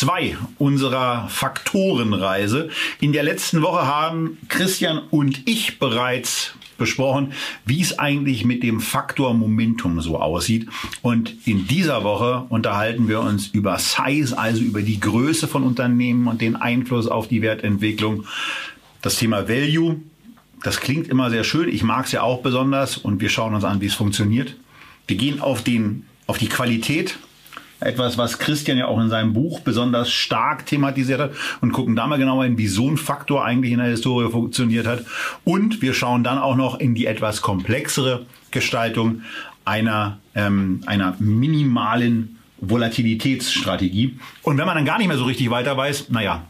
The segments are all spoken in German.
2 unserer Faktorenreise. In der letzten Woche haben Christian und ich bereits besprochen, wie es eigentlich mit dem Faktor Momentum so aussieht. Und in dieser Woche unterhalten wir uns über Size, also über die Größe von Unternehmen und den Einfluss auf die Wertentwicklung. Das Thema Value, das klingt immer sehr schön. Ich mag es ja auch besonders und wir schauen uns an, wie es funktioniert. Wir gehen auf den auf die Qualität. Etwas, was Christian ja auch in seinem Buch besonders stark thematisiert hat und gucken da mal genauer hin, wie so ein Faktor eigentlich in der Historie funktioniert hat. Und wir schauen dann auch noch in die etwas komplexere Gestaltung einer, ähm, einer minimalen Volatilitätsstrategie. Und wenn man dann gar nicht mehr so richtig weiter weiß, naja,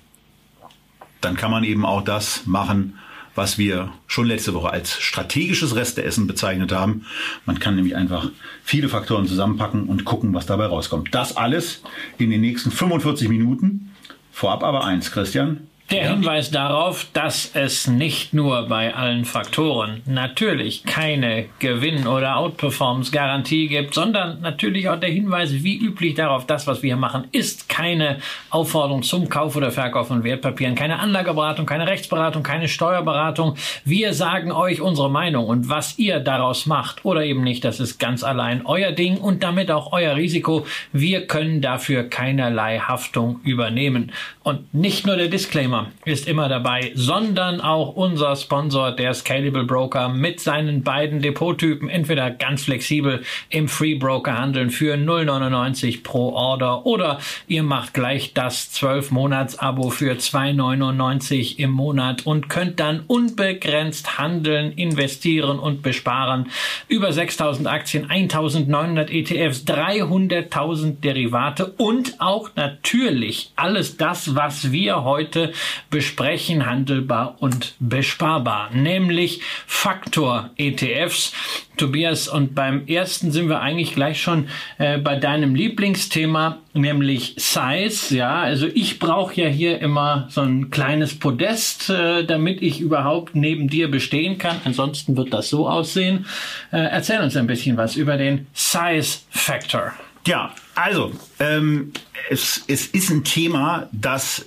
dann kann man eben auch das machen, was wir schon letzte Woche als strategisches Resteessen bezeichnet haben. Man kann nämlich einfach viele Faktoren zusammenpacken und gucken, was dabei rauskommt. Das alles in den nächsten 45 Minuten. Vorab aber eins, Christian. Der ja. Hinweis darauf, dass es nicht nur bei allen Faktoren natürlich keine Gewinn- oder Outperformance-Garantie gibt, sondern natürlich auch der Hinweis, wie üblich darauf, das, was wir hier machen, ist keine Aufforderung zum Kauf oder Verkauf von Wertpapieren, keine Anlageberatung, keine Rechtsberatung, keine Steuerberatung. Wir sagen euch unsere Meinung und was ihr daraus macht oder eben nicht, das ist ganz allein euer Ding und damit auch euer Risiko. Wir können dafür keinerlei Haftung übernehmen. Und nicht nur der Disclaimer, ist immer dabei, sondern auch unser Sponsor, der Scalable Broker, mit seinen beiden Depottypen, entweder ganz flexibel im Free Broker handeln für 0,99 pro Order oder ihr macht gleich das 12 Monats Abo für 2,99 im Monat und könnt dann unbegrenzt handeln, investieren und besparen. Über 6000 Aktien, 1900 ETFs, 300.000 Derivate und auch natürlich alles das, was wir heute besprechen, handelbar und besparbar, nämlich Faktor-ETFs. Tobias, und beim ersten sind wir eigentlich gleich schon äh, bei deinem Lieblingsthema, nämlich Size. Ja, also ich brauche ja hier immer so ein kleines Podest, äh, damit ich überhaupt neben dir bestehen kann. Ansonsten wird das so aussehen. Äh, erzähl uns ein bisschen was über den Size Factor. Ja, also ähm, es, es ist ein Thema, das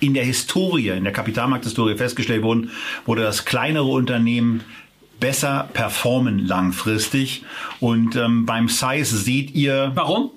in der Historie, in der Kapitalmarkthistorie festgestellt wurden, wurde das kleinere Unternehmen besser performen langfristig. Und ähm, beim Size seht ihr. Warum?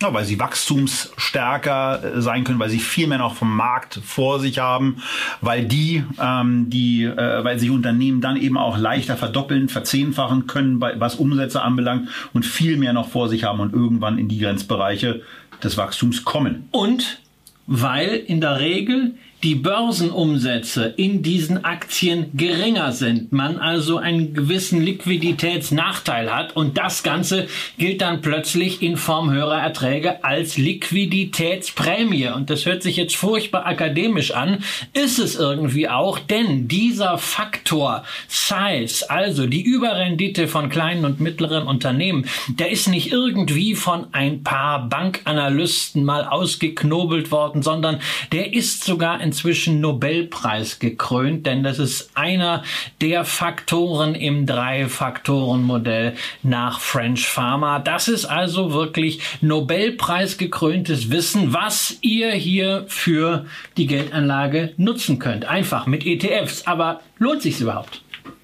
Ja, weil sie wachstumsstärker äh, sein können, weil sie viel mehr noch vom Markt vor sich haben, weil die, ähm, die, äh, weil sich Unternehmen dann eben auch leichter verdoppeln, verzehnfachen können, was Umsätze anbelangt und viel mehr noch vor sich haben und irgendwann in die Grenzbereiche des Wachstums kommen. Und weil in der Regel die Börsenumsätze in diesen Aktien geringer sind, man also einen gewissen Liquiditätsnachteil hat und das Ganze gilt dann plötzlich in Form höherer Erträge als Liquiditätsprämie. Und das hört sich jetzt furchtbar akademisch an, ist es irgendwie auch, denn dieser Faktor Size, also die Überrendite von kleinen und mittleren Unternehmen, der ist nicht irgendwie von ein paar Bankanalysten mal ausgeknobelt worden, sondern der ist sogar inzwischen Nobelpreis gekrönt, denn das ist einer der Faktoren im Drei-Faktoren-Modell nach French Pharma. Das ist also wirklich Nobelpreis gekröntes Wissen, was ihr hier für die Geldanlage nutzen könnt. Einfach mit ETFs. Aber lohnt sich's überhaupt?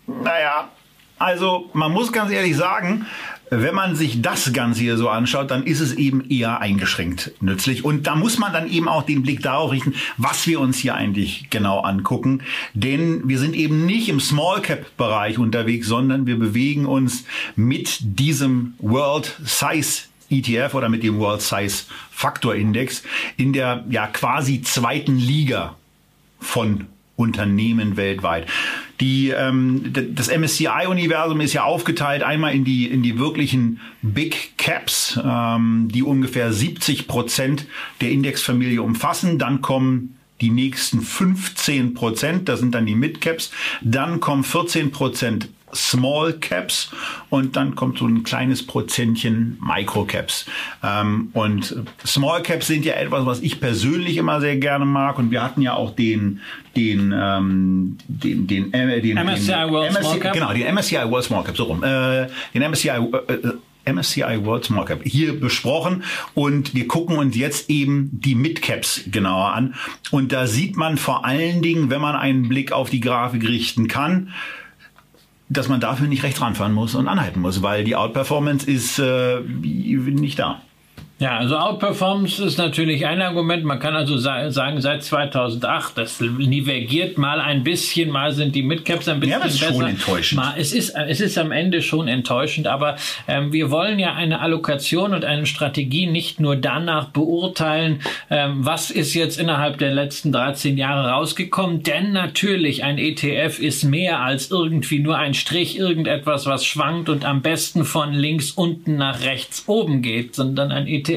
Naja, also man muss ganz ehrlich sagen, wenn man sich das Ganze hier so anschaut, dann ist es eben eher eingeschränkt nützlich. Und da muss man dann eben auch den Blick darauf richten, was wir uns hier eigentlich genau angucken. Denn wir sind eben nicht im Small Cap Bereich unterwegs, sondern wir bewegen uns mit diesem World Size ETF oder mit dem World Size Factor Index in der ja quasi zweiten Liga von Unternehmen weltweit. Die, ähm, das MSCI-Universum ist ja aufgeteilt einmal in die, in die wirklichen Big Caps, ähm, die ungefähr 70 Prozent der Indexfamilie umfassen. Dann kommen die nächsten 15 Prozent, das sind dann die Mid Caps. Dann kommen 14 Prozent Small Caps und dann kommt so ein kleines Prozentchen Micro Caps. Ähm, und Small Caps sind ja etwas, was ich persönlich immer sehr gerne mag und wir hatten ja auch den den ähm, den den, äh, den MSCI World MSCI, Small Cap? genau den MSCI World Small Cap so rum äh, den MSCI äh, MSCI World Small Cap hier besprochen und wir gucken uns jetzt eben die Mid Caps genauer an und da sieht man vor allen Dingen, wenn man einen Blick auf die Grafik richten kann, dass man dafür nicht rechts ranfahren muss und anhalten muss, weil die Outperformance ist äh, nicht da. Ja, also Outperformance ist natürlich ein Argument. Man kann also sa sagen, seit 2008, das nivelliert mal ein bisschen, mal sind die Midcaps ein bisschen Ja, es ist besser. schon enttäuschend. Mal, es, ist, es ist am Ende schon enttäuschend, aber ähm, wir wollen ja eine Allokation und eine Strategie nicht nur danach beurteilen, ähm, was ist jetzt innerhalb der letzten 13 Jahre rausgekommen, denn natürlich ein ETF ist mehr als irgendwie nur ein Strich, irgendetwas, was schwankt und am besten von links unten nach rechts oben geht, sondern ein ETF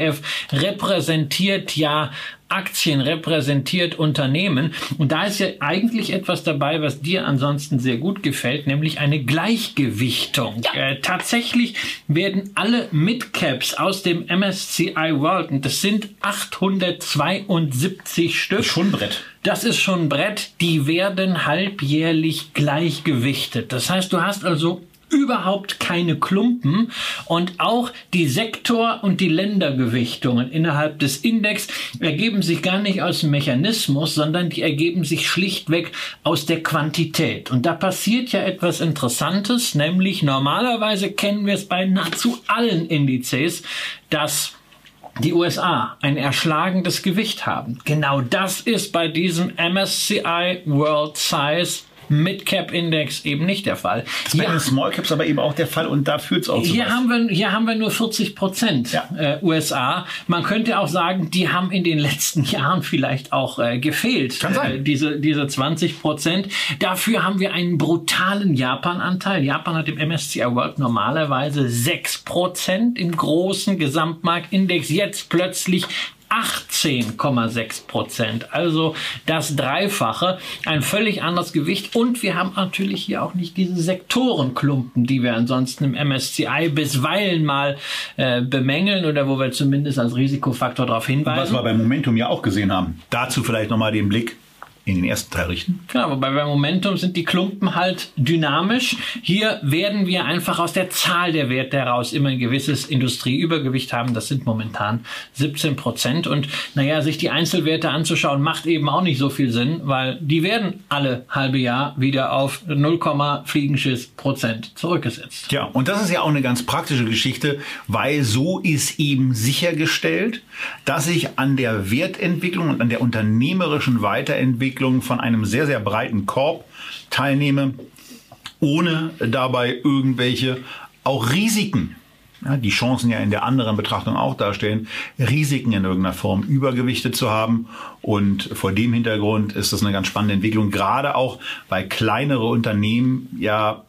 repräsentiert ja Aktien repräsentiert Unternehmen. Und da ist ja eigentlich etwas dabei, was dir ansonsten sehr gut gefällt, nämlich eine Gleichgewichtung. Äh, tatsächlich werden alle Midcaps aus dem MSCI World, und das sind 872 Stück. Schon Brett. Das ist schon ein Brett, die werden halbjährlich gleichgewichtet. Das heißt, du hast also überhaupt keine Klumpen und auch die Sektor- und die Ländergewichtungen innerhalb des Index ergeben sich gar nicht aus dem Mechanismus, sondern die ergeben sich schlichtweg aus der Quantität. Und da passiert ja etwas Interessantes, nämlich normalerweise kennen wir es bei nahezu allen Indizes, dass die USA ein erschlagendes Gewicht haben. Genau das ist bei diesem MSCI World Size Midcap Index eben nicht der Fall. Bei Hier, den Small Caps aber eben auch der Fall und da führt es auch zu hier was. haben wir hier haben wir nur 40 Prozent Ja. äh, USA. Man könnte auch sagen, die haben in den letzten Jahren vielleicht auch äh, gefehlt. Kann sein. Äh, diese diese 20 Prozent. Dafür haben wir einen brutalen Japan-Anteil. Japan hat im MSCI World normalerweise 6 Prozent im großen Gesamtmarktindex. Jetzt plötzlich 18,6 Prozent. Also das Dreifache. Ein völlig anderes Gewicht. Und wir haben natürlich hier auch nicht diese Sektorenklumpen, die wir ansonsten im MSCI bisweilen mal äh, bemängeln oder wo wir zumindest als Risikofaktor darauf Was hinweisen. wir beim Momentum ja auch gesehen haben. Dazu vielleicht nochmal den Blick in den ersten Teil richten. Genau, wobei bei Momentum sind die Klumpen halt dynamisch. Hier werden wir einfach aus der Zahl der Werte heraus immer ein gewisses Industrieübergewicht haben. Das sind momentan 17 Prozent. Und naja, sich die Einzelwerte anzuschauen, macht eben auch nicht so viel Sinn, weil die werden alle halbe Jahr wieder auf 0, Fliegenschiss Prozent zurückgesetzt. Ja, und das ist ja auch eine ganz praktische Geschichte, weil so ist eben sichergestellt, dass ich an der Wertentwicklung und an der unternehmerischen Weiterentwicklung von einem sehr, sehr breiten Korb teilnehme, ohne dabei irgendwelche auch Risiken, ja, die Chancen ja in der anderen Betrachtung auch darstellen, Risiken in irgendeiner Form übergewichtet zu haben. Und vor dem Hintergrund ist das eine ganz spannende Entwicklung, gerade auch, weil kleinere Unternehmen ja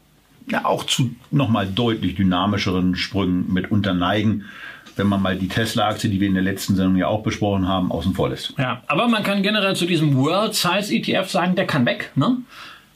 ja auch zu nochmal deutlich dynamischeren Sprüngen mitunter neigen, wenn man mal die Tesla-Aktie, die wir in der letzten Sendung ja auch besprochen haben, außen vor lässt. Ja, aber man kann generell zu diesem World Size ETF sagen, der kann weg, ne?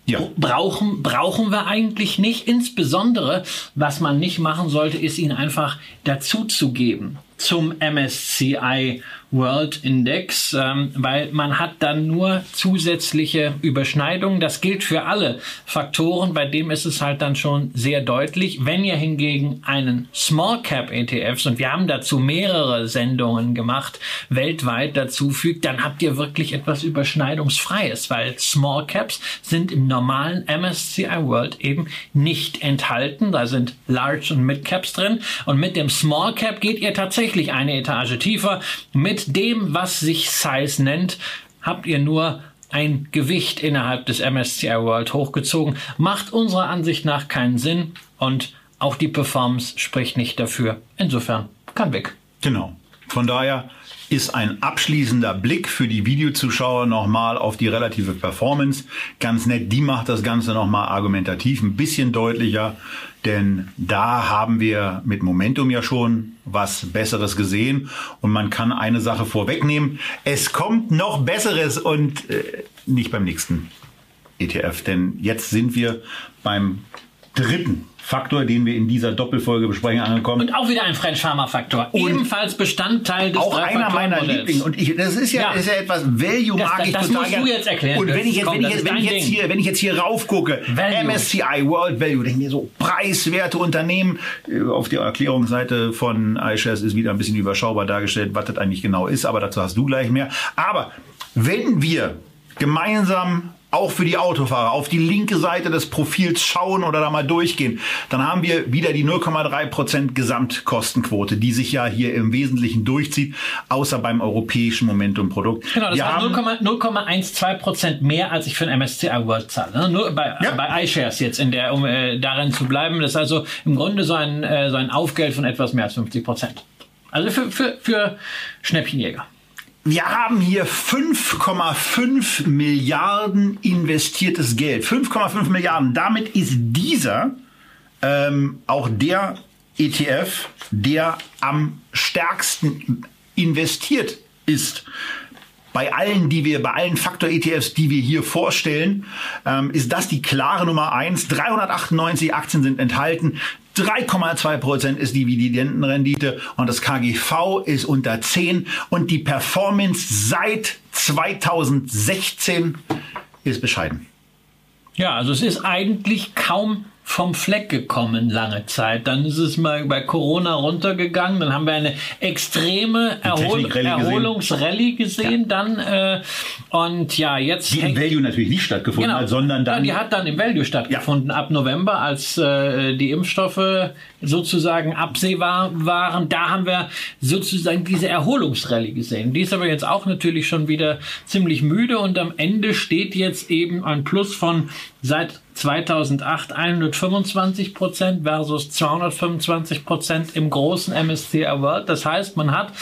Ja. Brauchen, brauchen wir eigentlich nicht. Insbesondere, was man nicht machen sollte, ist ihn einfach dazuzugeben zum MSCI World Index, ähm, weil man hat dann nur zusätzliche Überschneidungen. Das gilt für alle Faktoren. Bei dem ist es halt dann schon sehr deutlich. Wenn ihr hingegen einen Small Cap ETFs und wir haben dazu mehrere Sendungen gemacht, weltweit dazu fügt, dann habt ihr wirklich etwas Überschneidungsfreies, weil Small Caps sind im normalen MSCI World eben nicht enthalten. Da sind Large und Mid Caps drin. Und mit dem Small Cap geht ihr tatsächlich eine Etage tiefer. Mit dem, was sich Size nennt, habt ihr nur ein Gewicht innerhalb des MSCI World hochgezogen. Macht unserer Ansicht nach keinen Sinn und auch die Performance spricht nicht dafür. Insofern kann weg. Genau. Von daher ist ein abschließender Blick für die Videozuschauer nochmal auf die relative Performance. Ganz nett, die macht das Ganze nochmal argumentativ ein bisschen deutlicher, denn da haben wir mit Momentum ja schon was Besseres gesehen und man kann eine Sache vorwegnehmen. Es kommt noch Besseres und äh, nicht beim nächsten ETF, denn jetzt sind wir beim dritten Faktor, den wir in dieser Doppelfolge besprechen, angekommen. Und auch wieder ein French Pharma Faktor. Und Ebenfalls Bestandteil des auch einer meiner. Lieblinge. Und ich, das ist ja, Ja. das ist ja etwas Value Das- mag das- ich das total musst du jetzt erklären. Und wenn Das ich jetzt, kommt, wenn ich das jetzt, wenn ich jetzt hier, wenn ich jetzt hier raufgucke, Value. MSCI World Value, denke ich mir so preiswerte Unternehmen. Äh, Auf der Erklärungsseite von iShares ist wieder ein bisschen überschaubar dargestellt, was das eigentlich genau ist, aber dazu hast du gleich mehr. Aber wenn wir gemeinsam auch für die Autofahrer auf die linke Seite des Profils schauen oder da mal durchgehen, dann haben wir wieder die 0,3% Gesamtkostenquote, die sich ja hier im Wesentlichen durchzieht, außer beim europäischen Momentum-Produkt. Genau, das wir war haben, 0,- 0,12 Prozent mehr, als ich für ein MSCI World zahle. ne? Nur bei, Ja. bei iShares jetzt, in der, um äh, darin zu bleiben. Das ist also im Grunde so ein, äh, so ein Aufgeld von etwas mehr als 50 Prozent. Also für, für, für Schnäppchenjäger. Wir haben hier 5,5 Milliarden investiertes Geld. 5,5 Milliarden. Damit ist dieser ähm, auch der ETF, der am stärksten investiert ist. Bei allen, die wir, bei allen Faktor-ETFs, die wir hier vorstellen, ähm, ist das die klare Nummer eins. 398 Aktien sind enthalten. 3,2 Prozent ist die Dividendenrendite und das KGV ist unter 10 und die Performance seit 2016 ist bescheiden. Ja, also es ist eigentlich kaum vom Fleck gekommen lange Zeit. Dann ist es mal bei Corona runtergegangen. Dann haben wir eine extreme Erhol gesehen. Erholungsrallye gesehen. Dann äh, und ja jetzt Die im Value natürlich nicht stattgefunden Genau. hat, sondern dann Ja, die hat dann im Value stattgefunden ab November, als äh, die Impfstoffe sozusagen absehbar waren. Da haben wir sozusagen diese Erholungsrallye gesehen. Die ist aber jetzt auch natürlich schon wieder ziemlich müde und am Ende steht jetzt eben ein Plus von seit 2008 125 Prozent versus 225 Prozent im großen MSCI World. Das heißt, man hat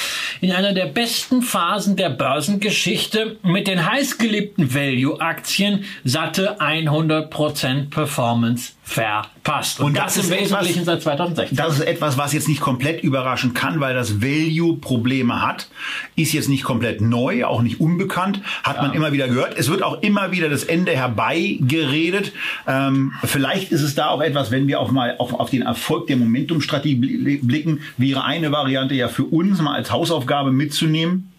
in einer der besten Phasen der Börsengeschichte mit den heißgeliebten Value-Aktien satte 100 Prozent Performance verpasst. Und, Und das, das im ist etwas- Wesentlichen seit 2016. Das ist etwas, was jetzt nicht komplett überraschen kann, weil das Value Probleme hat. Ist jetzt nicht komplett neu, auch nicht unbekannt. Hat man immer wieder gehört. Es wird auch immer wieder das Ende herbeigeredet. Ähm, vielleicht ist es da auch etwas, wenn wir auch mal auf, auf den Erfolg der Momentum-Strategie bli- blicken, wäre eine Variante ja für uns mal als Hausaufgabe mitzunehmen,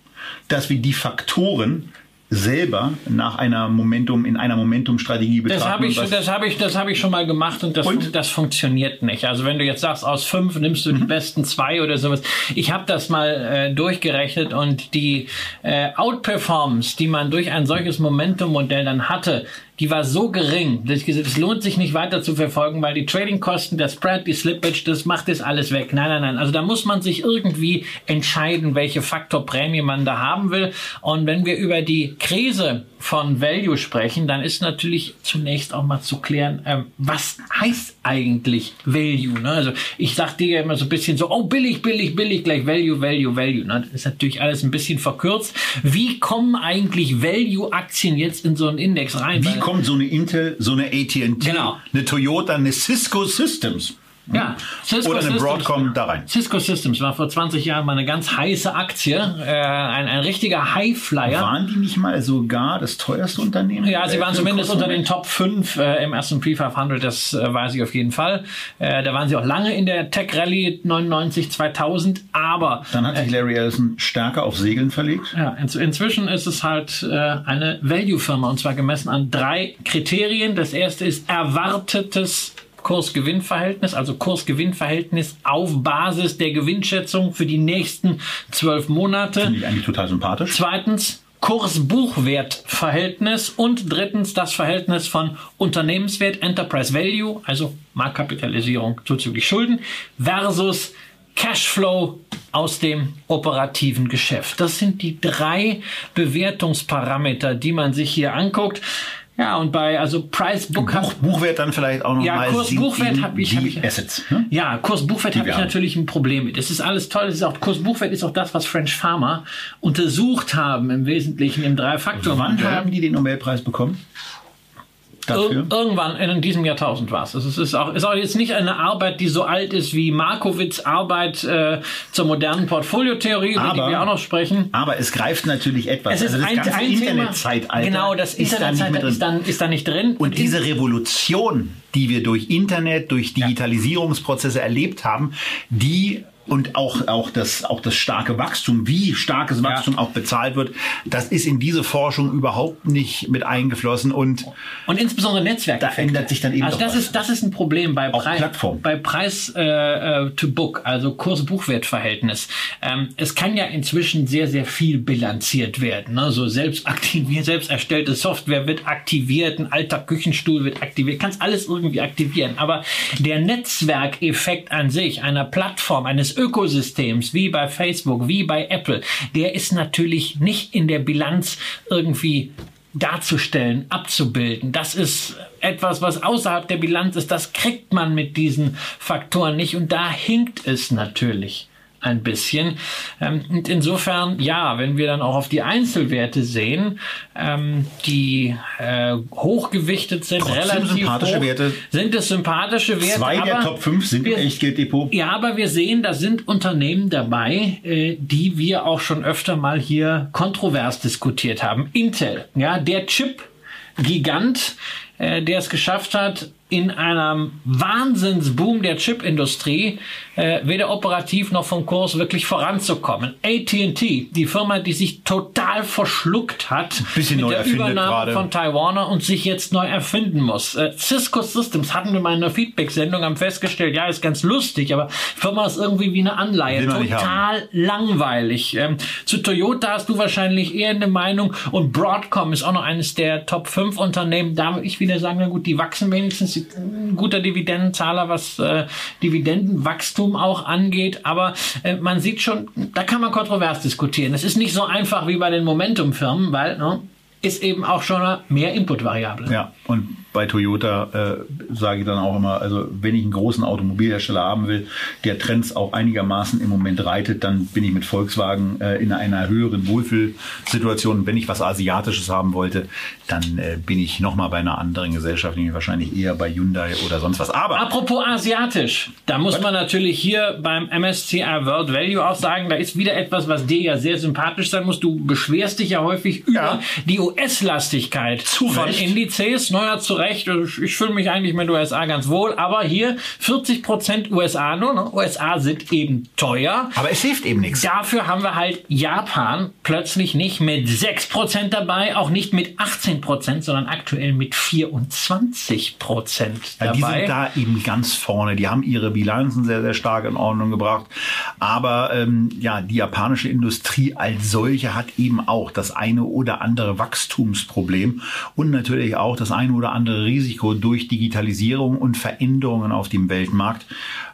dass wir die Faktoren selber nach einer Momentum in einer Momentum-Strategie betrachten. Das habe ich, das habe ich, das habe ich schon mal gemacht und das, Und? das funktioniert nicht. Also wenn du jetzt sagst, aus fünf nimmst Mhm. du die besten zwei oder sowas. Ich habe das mal äh, durchgerechnet und die äh, Outperformance, die man durch ein solches Momentum-Modell dann hatte, die war so gering, dass ich gesagt, es lohnt sich nicht weiter zu verfolgen, weil die Trading-Kosten, der Spread, die Slippage, das macht das alles weg. Nein, nein, nein. Also da muss man sich irgendwie entscheiden, welche Faktorprämie man da haben will. Und wenn wir über die Krise von Value sprechen, dann ist natürlich zunächst auch mal zu klären, ähm, was heißt eigentlich Value? Ne? Also ich sag dir ja immer so ein bisschen so, oh billig, billig, billig, gleich Value, Value, Value. Ne? Das ist natürlich alles ein bisschen verkürzt. Wie kommen eigentlich Value-Aktien jetzt in so einen Index rein? Wie kommt so eine Intel, so eine AT&T, Genau. eine Toyota, eine Cisco Systems Ja, Cisco oder eine Systems- Broadcom da rein? Cisco Systems war vor 20 Jahren mal eine ganz heiße Aktie, äh, ein, ein richtiger Highflyer. Waren die nicht mal sogar das teuerste Unternehmen? Ja, sie Äh, waren zumindest unter den Top 5 äh, im S&P 500, das äh, weiß ich auf jeden Fall. Äh, da waren sie auch lange in der Tech Rally 99, 2000, aber Dann hat sich Larry Ellison stärker auf Segeln verlegt. ja, in, inzwischen ist es halt äh, eine Value-Firma und zwar gemessen an drei Kriterien. Das erste ist erwartetes Kurs-Gewinn-Verhältnis, also Kurs-Gewinn-Verhältnis auf Basis der Gewinnschätzung für die nächsten zwölf Monate. Finde ich eigentlich total sympathisch. Zweitens Kurs-Buchwert-Verhältnis und drittens das Verhältnis von Unternehmenswert, Enterprise Value, also Marktkapitalisierung zuzüglich Schulden, versus Cashflow aus dem operativen Geschäft. Das sind die drei Bewertungsparameter, die man sich hier anguckt. Ja, und bei also Price Book Buch, Buchwert dann vielleicht auch noch ja, Kurs Buchwert habe ich, hab ich Assets. Ne? Ja, Kurs Buchwert habe ich haben. natürlich ein Problem mit. Das ist alles toll. Das ist auch Kurs Buchwert ist auch das, was French Pharma untersucht haben im Wesentlichen im drei Faktor Wann haben die den Nobelpreis bekommen? Dafür? Ir irgendwann in diesem Jahrtausend war es. Es ist auch, ist auch jetzt nicht eine Arbeit, die so alt ist wie Markowitz Arbeit äh, zur modernen Portfoliotheorie, über die wir auch noch sprechen. Aber es greift natürlich etwas. Es ist also ein, das ganze ein Internetzeitalter Genau, das da Internetzeitalter ist, dann, ist da nicht drin. Und diese Revolution, die wir durch Internet, durch Digitalisierungsprozesse erlebt haben, die und auch, auch, das, auch das starke Wachstum, wie starkes Wachstum auch bezahlt wird, das ist in diese Forschung überhaupt nicht mit eingeflossen. Und Und insbesondere Netzwerke. Da ändert sich dann eben Also das was. ist das ist ein Problem bei Auch Preis Plattform. bei Preis äh, äh, to Book, also Kurs-Buchwert-Verhältnis. Ähm, es kann ja inzwischen sehr sehr viel bilanziert werden. Ne? So selbst aktiviert, selbst erstellte Software wird aktiviert, ein alter Küchenstuhl wird aktiviert, kannst alles irgendwie aktivieren. Aber der Netzwerkeffekt an sich einer Plattform, eines Ökosystems wie bei Facebook, wie bei Apple, der ist natürlich nicht in der Bilanz irgendwie darzustellen, abzubilden. Das ist etwas, was außerhalb der Bilanz ist. Das kriegt man mit diesen Faktoren nicht. Und da hinkt es natürlich ein bisschen. Ähm, Und insofern, ja, wenn wir dann auch auf die Einzelwerte sehen, ähm, die äh, hochgewichtet sind, Trotzdem relativ sympathische hoch, Werte. sind es sympathische Werte. zwei der Top 5 sind wir- Echtgelddepot. ja, aber wir sehen, da sind Unternehmen dabei, äh, die wir auch schon öfter mal hier kontrovers diskutiert haben. Intel, ja, der Chip-Gigant, äh, der es geschafft hat, in einem Wahnsinnsboom der Chipindustrie äh, weder operativ noch vom Kurs wirklich voranzukommen. AT&T, die Firma, die sich total verschluckt hat mit neu der Übernahme gerade. von Taiwaner und sich jetzt neu erfinden muss. Äh, Cisco Systems hatten wir mal in einer Feedback-Sendung haben festgestellt, ja, ist ganz lustig, aber Firma ist irgendwie wie eine Anleihe. Total langweilig. Ähm, zu Toyota hast du wahrscheinlich eher eine Meinung und Broadcom ist auch noch eines der Top 5 Unternehmen. Da würde ich wieder sagen, na gut, die wachsen wenigstens ein guter Dividendenzahler, was äh, Dividendenwachstum auch angeht. Aber äh, man sieht schon, da kann man kontrovers diskutieren. Es ist nicht so einfach wie bei den Momentum-Firmen, weil ne, ist eben auch schon mehr Inputvariable. Ja, und bei Toyota äh, sage ich dann auch immer, also wenn ich einen großen Automobilhersteller haben will, der Trends auch einigermaßen im Moment reitet, dann bin ich mit Volkswagen äh, in einer höheren Wohlfühlsituation. Wenn ich was Asiatisches haben wollte, dann äh, bin ich nochmal bei einer anderen Gesellschaft, nämlich wahrscheinlich eher bei Hyundai oder sonst was. Aber Apropos asiatisch, da muss man natürlich hier beim MSCI World Value auch sagen, da ist wieder etwas, was dir ja sehr sympathisch sein muss. Du beschwerst dich ja häufig über Ja. die US-Lastigkeit von. Indizes. Naja, zu Recht. Ich, ich fühle mich eigentlich mit USA ganz wohl, aber hier 40% USA nur. Ne? USA sind eben teuer. aber es hilft eben nichts. Dafür haben wir halt Japan plötzlich nicht mit 6% dabei, auch nicht mit 18%, sondern aktuell mit 24% dabei. Ja, die sind da eben ganz vorne. Die haben ihre Bilanzen sehr, sehr stark in Ordnung gebracht. Aber ähm, ja, die japanische Industrie als solche hat eben auch das eine oder andere Wachstumsproblem und natürlich auch das eine oder andere Risiko durch Digitalisierung und Veränderungen auf dem Weltmarkt,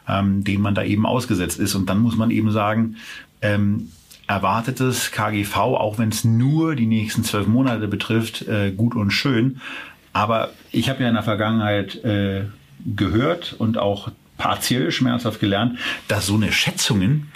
ähm, dem man da eben ausgesetzt ist. Und dann muss man eben sagen, ähm, erwartetes KGV, auch wenn es nur die nächsten zwölf Monate betrifft, äh, gut und schön. Aber ich habe ja in der Vergangenheit äh, gehört und auch partiell schmerzhaft gelernt, dass so eine Schätzungen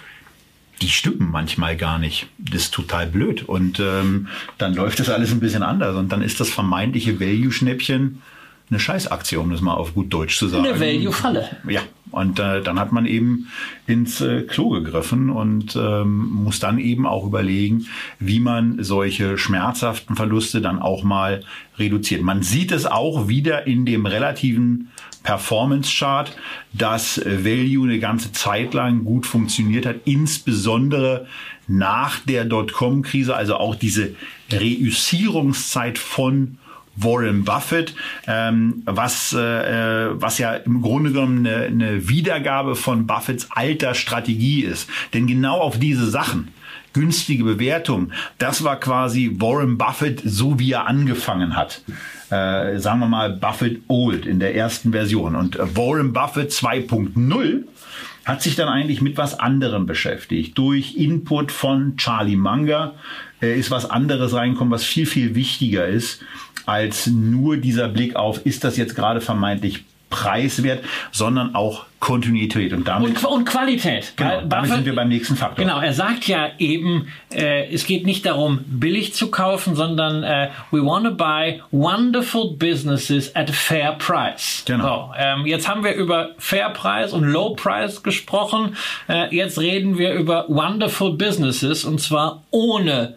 die stimmen manchmal gar nicht. Das ist total blöd. Und ähm, dann läuft das alles ein bisschen anders. Und dann ist das vermeintliche Value-Schnäppchen eine Scheißaktie, um das mal auf gut Deutsch zu sagen. Eine Value-Falle. Ja, und äh, dann hat man eben ins äh, Klo gegriffen und ähm, muss dann eben auch überlegen, wie man solche schmerzhaften Verluste dann auch mal reduziert. Man sieht es auch wieder in dem relativen Performance-Chart, dass äh, Value eine ganze Zeit lang gut funktioniert hat, insbesondere nach der Dotcom-Krise, also auch diese Reüssierungszeit von Warren Buffett, ähm, was, äh, was ja im Grunde genommen eine, eine Wiedergabe von Buffetts alter Strategie ist. Denn genau auf diese Sachen, günstige Bewertung, das war quasi Warren Buffett so wie er angefangen hat. Äh, sagen wir mal Buffett Old in der ersten Version. Und äh, Warren Buffett 2.0 hat sich dann eigentlich mit was anderem beschäftigt. Durch Input von Charlie Munger äh, ist was anderes reinkommen, was viel, viel wichtiger ist als nur dieser Blick auf, ist das jetzt gerade vermeintlich preiswert, sondern auch Kontinuität und damit und, und Qualität. Genau, damit Buffett- sind wir beim nächsten Faktor. Genau, er sagt ja eben, äh, es geht nicht darum, billig zu kaufen, sondern äh, we want to buy wonderful businesses at a fair price. Genau. So, ähm, jetzt haben wir über Fair Price und Low Price gesprochen. Äh, jetzt reden wir über wonderful businesses und zwar ohne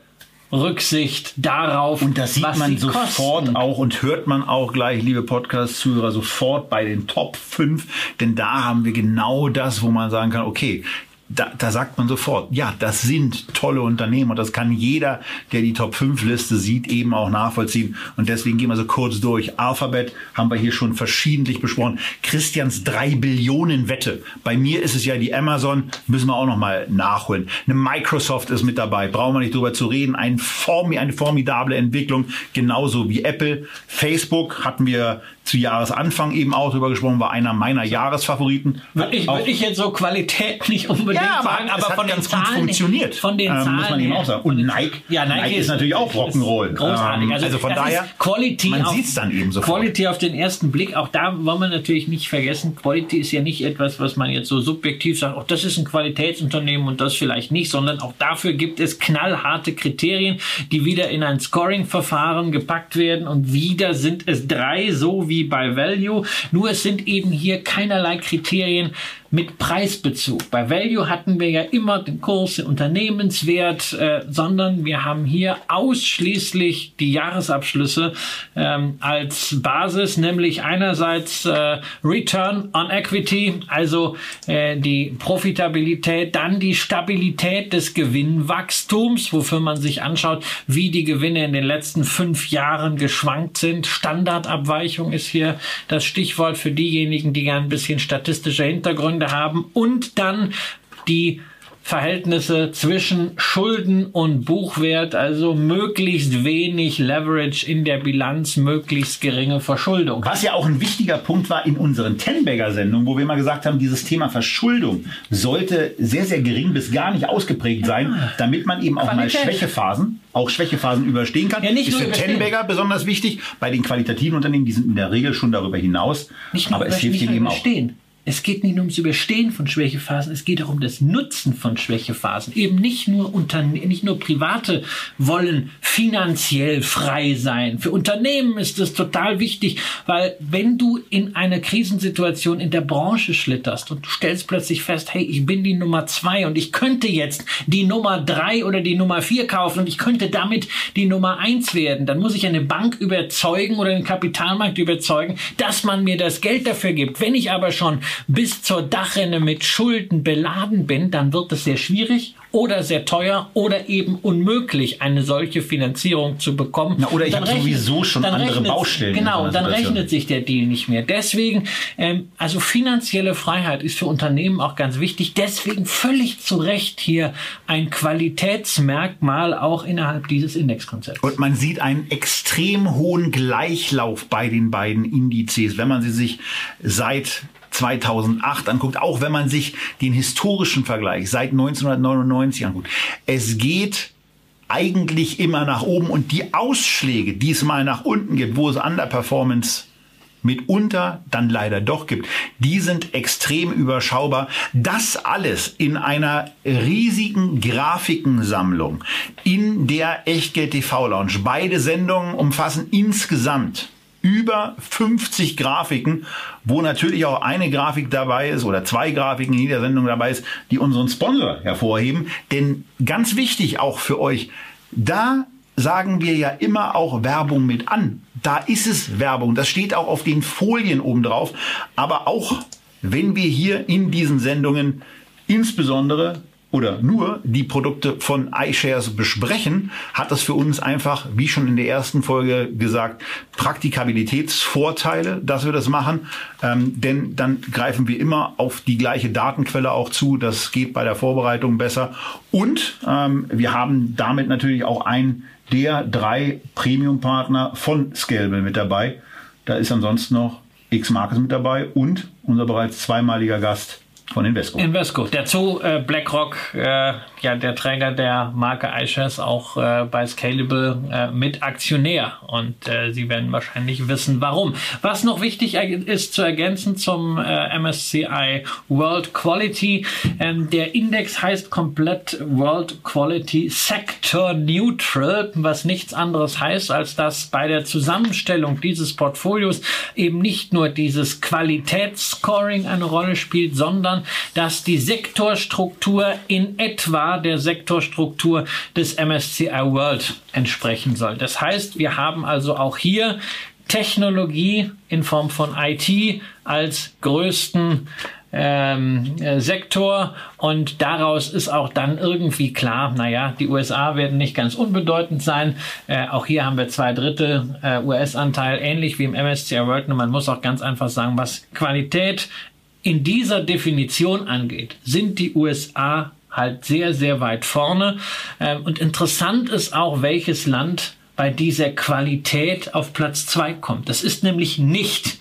Rücksicht darauf, Und das sieht man sofort kosten. auch und hört man auch gleich, liebe Podcast-Zuhörer, sofort bei den Top 5. Denn da haben wir genau das, wo man sagen kann, okay, da, da sagt man sofort, ja, das sind tolle Unternehmen und das kann jeder, der die Top 5 Liste sieht, eben auch nachvollziehen. Und deswegen gehen wir so kurz durch. Alphabet haben wir hier schon verschiedentlich besprochen. Christians 3 Billionen Wette. Bei mir ist es ja die Amazon, müssen wir auch noch mal nachholen. Eine Microsoft ist mit dabei, brauchen wir nicht drüber zu reden. Ein Formi, eine formidable Entwicklung, genauso wie Apple. Facebook hatten wir zu Jahresanfang eben auch drüber gesprochen, war einer meiner Jahresfavoriten. Würde ich, würd ich jetzt so Qualität nicht unbedingt ja, aber sagen, es aber hat von den ganz Zahlen gut funktioniert. Von den ähm, Zahlen muss man eben auch sagen. Und Nike, ja, Nike, ist, natürlich auch ist Rock'n'Roll. Großartig. Ähm, Also, also von das daher, ist Quality man auf- sieht's dann eben sofort. Quality auf den ersten Blick, auch da wollen wir natürlich nicht vergessen, Quality ist ja nicht etwas, was man jetzt so subjektiv sagt, auch das ist ein Qualitätsunternehmen und das vielleicht nicht, sondern auch dafür gibt es knallharte Kriterien, die wieder in ein Scoring-Verfahren gepackt werden und wieder sind es drei, so wie bei Value, nur es sind eben hier keinerlei Kriterien mit Preisbezug. Bei Value hatten wir ja immer den Kurs, den Unternehmenswert, äh, sondern wir haben hier ausschließlich die Jahresabschlüsse ähm, als Basis, nämlich einerseits äh, Return on Equity, also äh, die Profitabilität, dann die Stabilität des Gewinnwachstums, wofür man sich anschaut, wie die Gewinne in den letzten fünf Jahren geschwankt sind. Standardabweichung ist hier das Stichwort für diejenigen, die gern ein bisschen statistische Hintergründe haben. Und dann die Verhältnisse zwischen Schulden und Buchwert, also möglichst wenig Leverage in der Bilanz, möglichst geringe Verschuldung. Was ja auch ein wichtiger Punkt war in unseren Tenbagger-Sendungen, wo wir mal gesagt haben, dieses Thema Verschuldung sollte sehr, sehr gering bis gar nicht ausgeprägt sein, damit man eben auch Qualität. mal Schwächephasen, auch Schwächephasen überstehen kann. Ja, nicht ist nur für. Tenbagger besonders wichtig. Bei den qualitativen Unternehmen, die sind in der Regel schon darüber hinaus. Nicht aber es hilft ihnen eben auch. Es geht nicht nur ums Überstehen von Schwächephasen, es geht auch um das Nutzen von Schwächephasen. Eben nicht nur Unterne nicht nur Private wollen finanziell frei sein. Für Unternehmen ist das total wichtig, weil wenn du in einer Krisensituation in der Branche schlitterst und du stellst plötzlich fest, hey, ich bin die Nummer zwei und ich könnte jetzt die Nummer drei oder die Nummer vier kaufen und ich könnte damit die Nummer eins werden, dann muss ich eine Bank überzeugen oder den Kapitalmarkt überzeugen, dass man mir das Geld dafür gibt. Wenn ich aber schon bis zur Dachrinne mit Schulden beladen bin, dann wird es sehr schwierig oder sehr teuer oder eben unmöglich, eine solche Finanzierung zu bekommen. Na, oder ich habe sowieso schon andere Baustellen Genau, dann rechnet sich der Deal nicht mehr. Deswegen, ähm, also finanzielle Freiheit ist für Unternehmen auch ganz wichtig. Deswegen völlig zu Recht hier ein Qualitätsmerkmal auch innerhalb dieses Indexkonzepts. Und man sieht einen extrem hohen Gleichlauf bei den beiden Indizes, wenn man sie sich seit 2008 anguckt, auch wenn man sich den historischen Vergleich seit 1999 anguckt. Es geht eigentlich immer nach oben und die Ausschläge, die es mal nach unten gibt, wo es Underperformance mitunter dann leider doch gibt, die sind extrem überschaubar. Das alles in einer riesigen Grafikensammlung in der Echtgeld TV Lounge. Beide Sendungen umfassen insgesamt über 50 Grafiken, wo natürlich auch eine Grafik dabei ist oder zwei Grafiken in jeder Sendung dabei ist, die unseren Sponsor hervorheben. Denn ganz wichtig auch für euch, da sagen wir ja immer auch Werbung mit an. Da ist es Werbung. Das steht auch auf den Folien oben drauf. Aber auch wenn wir hier in diesen Sendungen insbesondere oder nur die Produkte von iShares besprechen, hat das für uns einfach, wie schon in der ersten Folge gesagt, Praktikabilitätsvorteile, dass wir das machen. Ähm, denn dann greifen wir immer auf die gleiche Datenquelle auch zu. Das geht bei der Vorbereitung besser. Und ähm, wir haben damit natürlich auch einen der drei Premium-Partner von Scalable mit dabei. Da ist ansonsten noch X Markets mit dabei und unser bereits zweimaliger Gast von Invesco. Invesco. Dazu äh, BlackRock, äh, ja der Träger der Marke iShares, auch äh, bei Scalable äh, mit Aktionär. Und äh, Sie werden wahrscheinlich wissen, warum. Was noch wichtig ist zu ergänzen zum äh, MSCI World Quality. Ähm, der Index heißt komplett World Quality Sector Neutral, was nichts anderes heißt, als dass bei der Zusammenstellung dieses Portfolios eben nicht nur dieses Qualitätsscoring eine Rolle spielt, sondern dass die Sektorstruktur in etwa der Sektorstruktur des MSCI World entsprechen soll. Das heißt, wir haben also auch hier Technologie in Form von IT als größten ähm, äh, Sektor und daraus ist auch dann irgendwie klar, naja, die USA werden nicht ganz unbedeutend sein. Äh, auch hier haben wir zwei Drittel äh, US-Anteil, ähnlich wie im MSCI World. Und man muss auch ganz einfach sagen, was Qualität in dieser Definition angeht, sind die USA halt sehr, sehr weit vorne. Ähm, und interessant ist auch, welches Land bei dieser Qualität auf Platz zwei kommt. Das ist nämlich nicht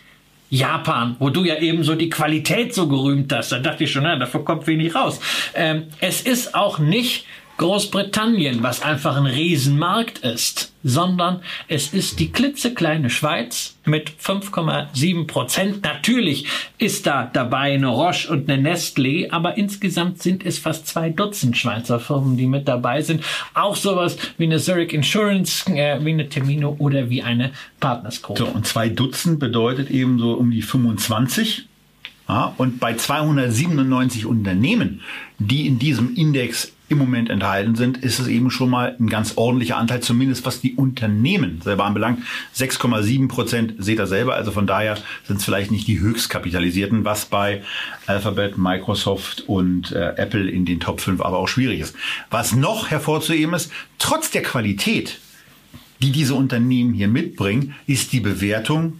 Japan, wo du ja eben so die Qualität so gerühmt hast. Da dachte ich schon, na, dafür kommt wenig raus. Ähm, es ist auch nicht Großbritannien, was einfach ein Riesenmarkt ist, sondern es ist die klitzekleine Schweiz mit 5,7 Prozent. Natürlich ist da dabei eine Roche und eine Nestlé, aber insgesamt sind es fast zwei Dutzend Schweizer Firmen, die mit dabei sind. Auch sowas wie eine Zurich Insurance, äh, wie eine Termino oder wie eine Partnersgruppe. So, und zwei Dutzend bedeutet eben so um die 25. Ja, und bei 297 Unternehmen, die in diesem Index im Moment enthalten sind, ist es eben schon mal ein ganz ordentlicher Anteil, zumindest was die Unternehmen selber anbelangt. 6,7 Prozent seht ihr selber, also von daher sind es vielleicht nicht die höchstkapitalisierten, was bei Alphabet, Microsoft und äh, Apple in den Top 5 aber auch schwierig ist. Was noch hervorzuheben ist, trotz der Qualität, die diese Unternehmen hier mitbringen, ist die Bewertung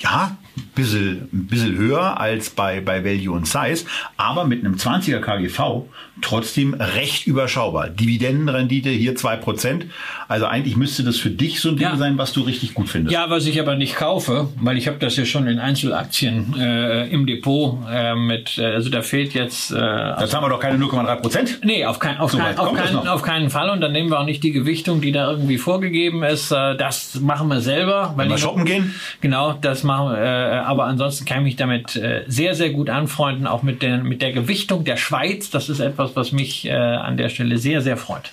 ja, ein bisschen, bisschen höher als bei, bei Value und Size, aber mit einem 20er KGV trotzdem recht überschaubar. Dividendenrendite hier 2%. Also eigentlich müsste das für dich so ein Ding ja. sein, was du richtig gut findest. Ja, was ich aber nicht kaufe, weil ich habe das ja schon in Einzelaktien äh, im Depot äh, mit, äh, also da fehlt jetzt... Äh, das haben wir doch keine 0,3%? Nee, auf, kein, auf, so kein, auf, kein, auf keinen Fall. Und dann nehmen wir auch nicht die Gewichtung, die da irgendwie vorgegeben ist. Äh, das machen wir selber. Wenn wir shoppen gehen? Genau, das machen wir. Äh, aber ansonsten kann ich mich damit äh, sehr, sehr gut anfreunden, auch mit der, mit der Gewichtung der Schweiz. Das ist etwas, was mich äh, an der Stelle sehr, sehr freut.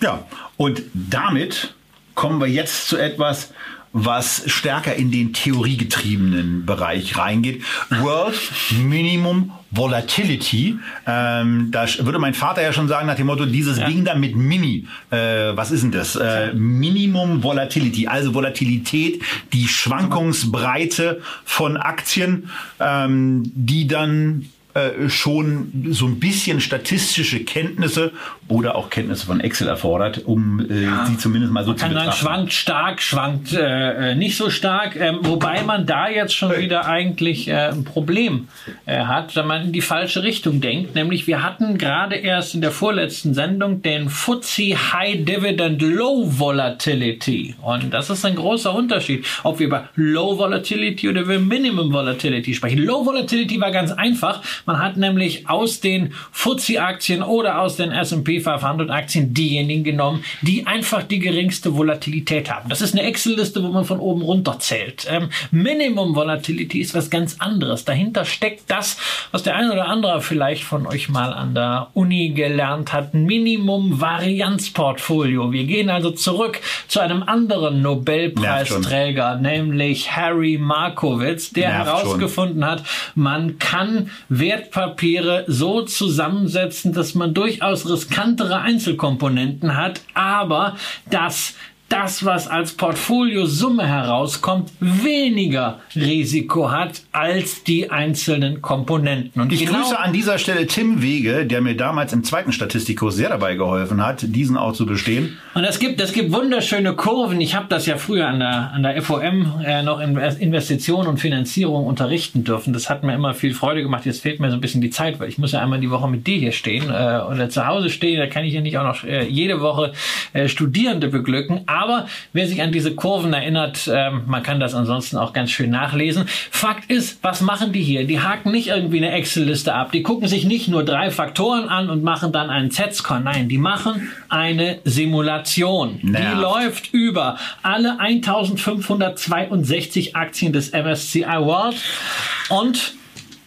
Ja, und damit kommen wir jetzt zu etwas, was stärker in den theoriegetriebenen Bereich reingeht. World Minimum Volatility. Ähm, da würde mein Vater ja schon sagen nach dem Motto, dieses ja. Ding da mit Mini. Äh, was ist denn das? Äh, Minimum Volatility, also Volatilität, die Schwankungsbreite von Aktien, ähm, die dann äh, schon so ein bisschen statistische Kenntnisse oder auch Kenntnisse von Excel erfordert, um äh, ja. sie zumindest mal so man zu kann betrachten. Sagen, schwankt stark, schwankt äh, äh, nicht so stark, ähm, wobei man da jetzt schon wieder eigentlich äh, ein Problem hat, wenn man in die falsche Richtung denkt. Nämlich wir hatten gerade erst in der vorletzten Sendung den FTSE High Dividend Low Volatility und das ist ein großer Unterschied, ob wir über Low Volatility oder über Minimum Volatility sprechen. Low Volatility war ganz einfach, man hat nämlich aus den FTSE-Aktien oder aus den S&P 500-Aktien diejenigen genommen, die einfach die geringste Volatilität haben. Das ist eine Excel-Liste, wo man von oben runter zählt. Ähm, Minimum Volatility ist was ganz anderes. Dahinter steckt das, was der ein oder andere vielleicht von euch mal an der Uni gelernt hat. Minimum Varianzportfolio. Wir gehen also zurück zu einem anderen Nobelpreisträger, nämlich Harry Markowitz, der Nervt herausgefunden schon. hat, man kann Wert Wertpapiere so zusammensetzen, dass man durchaus riskantere Einzelkomponenten hat, aber dass das, was als Portfoliosumme herauskommt, weniger Risiko hat als die einzelnen Komponenten. Und ich genau grüße an dieser Stelle Tim Wege, der mir damals im zweiten Statistikkurs sehr dabei geholfen hat, diesen auch zu bestehen. Und es gibt, es gibt wunderschöne Kurven. Ich habe das ja früher an der, an der FOM äh, noch in Investitionen und Finanzierung unterrichten dürfen. Das hat mir immer viel Freude gemacht. Jetzt fehlt mir so ein bisschen die Zeit, weil ich muss ja einmal die Woche mit dir hier stehen äh, oder zu Hause stehen. Da kann ich ja nicht auch noch äh, jede Woche äh, Studierende beglücken Aber wer sich an diese Kurven erinnert, äh, man kann das ansonsten auch ganz schön nachlesen. Fakt ist, was machen die hier? Die haken nicht irgendwie eine Excel-Liste ab. Die gucken sich nicht nur drei Faktoren an und machen dann einen Z-Score. Nein, die machen eine Simulation. Nervt. Die läuft über alle 1562 Aktien des MSCI World und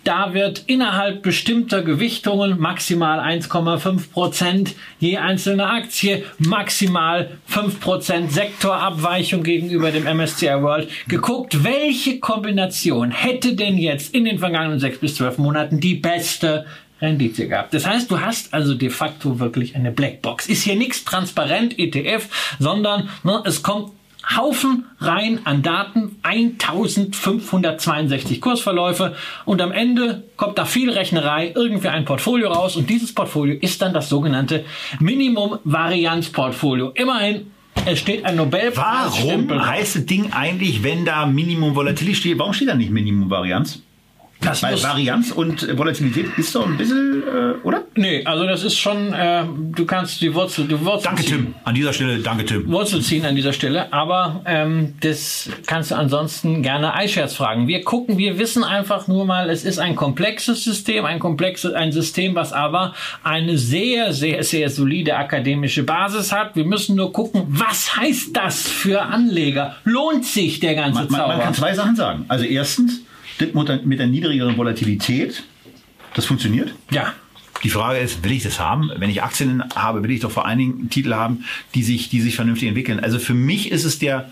da wird innerhalb bestimmter Gewichtungen maximal 1,5 Prozent je einzelne Aktie, maximal 5 Prozent Sektorabweichung gegenüber dem MSCI World geguckt, welche Kombination hätte denn jetzt in den vergangenen 6 bis 12 Monaten die beste Rendite gehabt. Das heißt, du hast also de facto wirklich eine Blackbox. Ist hier nichts transparent ETF, sondern ne, es kommt Haufen rein an Daten, 1562 Kursverläufe und am Ende kommt da viel Rechnerei, irgendwie ein Portfolio raus und dieses Portfolio ist dann das sogenannte Minimum-Varianz-Portfolio. Immerhin es steht ein Nobelpreis. Warum heißt das Ding eigentlich, wenn da Minimum Volatility steht, warum steht da nicht Minimum Varianz? Das Weil Varianz und Volatilität ist doch ein bisschen, äh, oder? Nee, also das ist schon, äh, du kannst die Wurzel, die Wurzel Danke, ziehen. Tim. An dieser Stelle, danke, Tim. Wurzel ziehen an dieser Stelle, aber ähm, das kannst du ansonsten gerne iShares fragen. Wir gucken, wir wissen einfach nur mal, es ist ein komplexes System, ein komplexes, ein System, was aber eine sehr, sehr, sehr solide akademische Basis hat. Wir müssen nur gucken, was heißt das für Anleger? Lohnt sich der ganze man, man, Zauber? Man kann zwei Sachen sagen. Also erstens, mit der niedrigeren Volatilität, das funktioniert. Ja. Die Frage ist, will ich das haben? Wenn ich Aktien habe, will ich doch vor allen Dingen Titel haben, die sich, die sich vernünftig entwickeln. Also für mich ist es der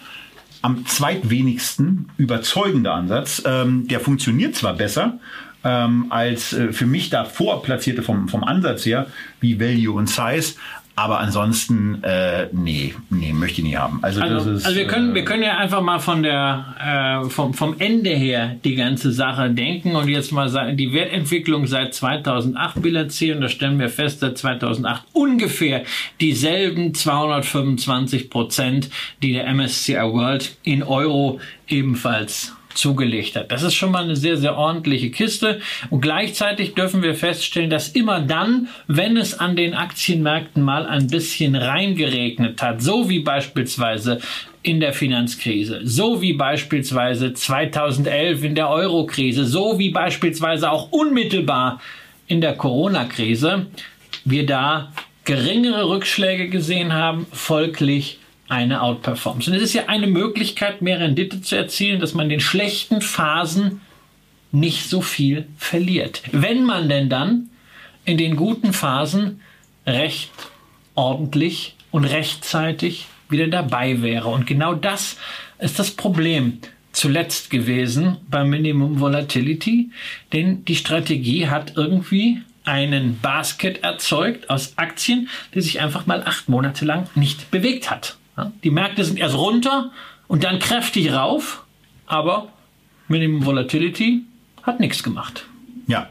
am zweitwenigsten überzeugende Ansatz. Ähm, der funktioniert zwar besser, ähm, als äh, für mich davor platzierte vom, vom Ansatz her, wie Value und Size, aber ansonsten, äh, nee, nee, möchte ich nicht haben. Also, also, das ist, also wir können, äh, wir können ja einfach mal von der, äh, vom, vom Ende her die ganze Sache denken und jetzt mal sagen, die Wertentwicklung seit 2008 bilanzieren. Da stellen wir fest, seit 2008 ungefähr dieselben 225 Prozent, die der MSCI World in Euro ebenfalls zugelegt hat. Das ist schon mal eine sehr, sehr ordentliche Kiste. Und gleichzeitig dürfen wir feststellen, dass immer dann, wenn es an den Aktienmärkten mal ein bisschen reingeregnet hat, so wie beispielsweise in der Finanzkrise, so wie beispielsweise 2011 in der Eurokrise, so wie beispielsweise auch unmittelbar in der Corona-Krise, wir da geringere Rückschläge gesehen haben, folglich eine Outperformance. Und es ist ja eine Möglichkeit, mehr Rendite zu erzielen, dass man in den schlechten Phasen nicht so viel verliert. Wenn man denn dann in den guten Phasen recht ordentlich und rechtzeitig wieder dabei wäre. Und genau das ist das Problem zuletzt gewesen beim Minimum Volatility, denn die Strategie hat irgendwie einen Basket erzeugt aus Aktien, die sich einfach mal acht Monate lang nicht bewegt hat. Die Märkte sind erst runter und dann kräftig rauf, aber Minimum Volatility hat nichts gemacht. Ja,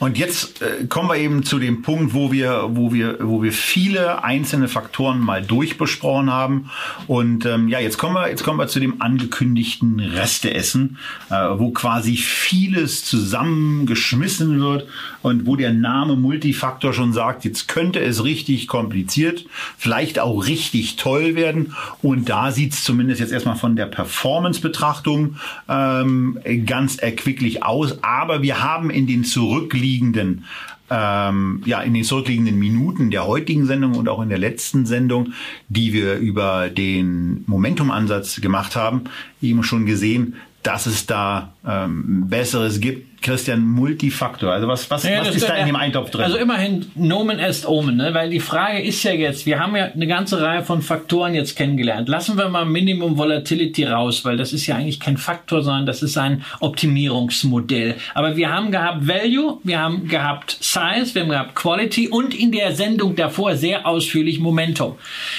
und jetzt äh, kommen wir eben zu dem Punkt, wo wir, wo wir, wo wir viele einzelne Faktoren mal durchbesprochen haben. Und ähm, ja, jetzt kommen wir, jetzt kommen wir zu dem angekündigten Resteessen, äh, wo quasi vieles zusammengeschmissen wird und wo der Name Multifaktor schon sagt, jetzt könnte es richtig kompliziert, vielleicht auch richtig toll werden. Und da sieht es zumindest jetzt erstmal von der Performance-Betrachtung ähm, ganz erquicklich aus. Aber wir haben in den zurückliegenden ähm, ja, in den zurückliegenden Minuten der heutigen Sendung und auch in der letzten Sendung, die wir über den Momentum-Ansatz gemacht haben, eben schon gesehen, dass es da ähm, Besseres gibt, Christian, Multifaktor. Also was, was, ja, was ist da in dem Eintopf drin? Also immerhin Nomen est Omen, ne? weil die Frage ist ja jetzt, wir haben ja eine ganze Reihe von Faktoren jetzt kennengelernt. Lassen wir mal Minimum Volatility raus, weil das ist ja eigentlich kein Faktor, sondern das ist ein Optimierungsmodell. Aber wir haben gehabt Value, wir haben gehabt Size, wir haben gehabt Quality und in der Sendung davor sehr ausführlich Momentum.